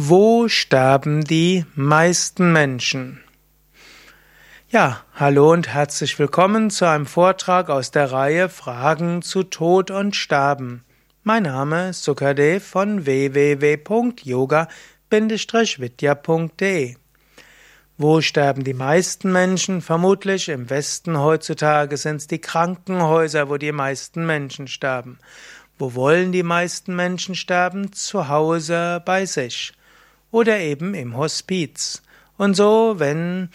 Wo sterben die meisten Menschen? Ja, hallo und herzlich willkommen zu einem Vortrag aus der Reihe Fragen zu Tod und Sterben. Mein Name ist Sukadev von www.yoga-vidya.de Wo sterben die meisten Menschen? Vermutlich im Westen heutzutage sind es die Krankenhäuser, wo die meisten Menschen sterben. Wo wollen die meisten Menschen sterben? Zu Hause bei sich oder eben im Hospiz. Und so, wenn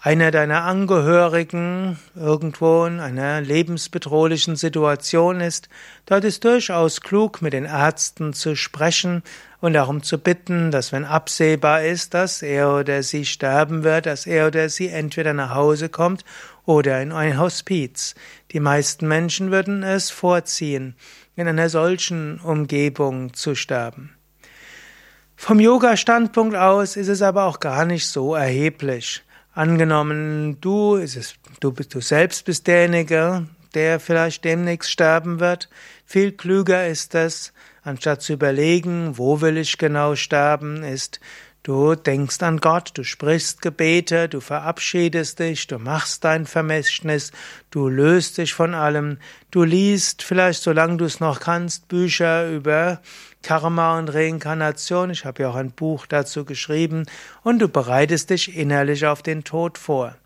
einer deiner Angehörigen irgendwo in einer lebensbedrohlichen Situation ist, dort ist durchaus klug, mit den Ärzten zu sprechen und darum zu bitten, dass wenn absehbar ist, dass er oder sie sterben wird, dass er oder sie entweder nach Hause kommt oder in ein Hospiz. Die meisten Menschen würden es vorziehen, in einer solchen Umgebung zu sterben. Vom Yoga-Standpunkt aus ist es aber auch gar nicht so erheblich. Angenommen, du, es, du, du selbst bist derjenige, der vielleicht demnächst sterben wird. Viel klüger ist es, anstatt zu überlegen, wo will ich genau sterben, ist, Du denkst an Gott, du sprichst Gebete, du verabschiedest dich, du machst dein Vermächtnis, du löst dich von allem, du liest vielleicht, solange du es noch kannst, Bücher über Karma und Reinkarnation. Ich habe ja auch ein Buch dazu geschrieben und du bereitest dich innerlich auf den Tod vor.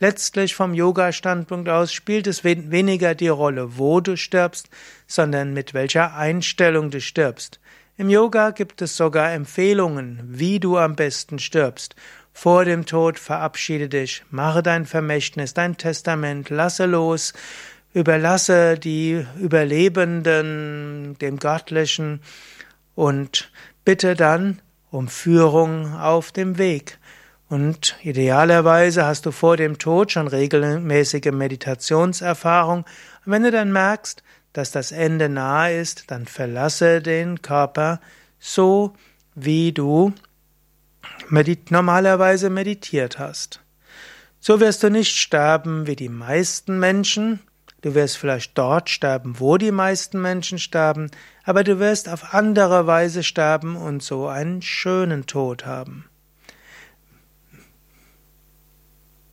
Letztlich vom Yoga-Standpunkt aus spielt es weniger die Rolle, wo du stirbst, sondern mit welcher Einstellung du stirbst. Im Yoga gibt es sogar Empfehlungen, wie du am besten stirbst. Vor dem Tod verabschiede dich, mache dein Vermächtnis, dein Testament, lasse los, überlasse die Überlebenden dem Göttlichen und bitte dann um Führung auf dem Weg. Und idealerweise hast du vor dem Tod schon regelmäßige Meditationserfahrung. Und wenn du dann merkst, dass das Ende nahe ist, dann verlasse den Körper so, wie du medit normalerweise meditiert hast. So wirst du nicht sterben wie die meisten Menschen, du wirst vielleicht dort sterben, wo die meisten Menschen sterben, aber du wirst auf andere Weise sterben und so einen schönen Tod haben.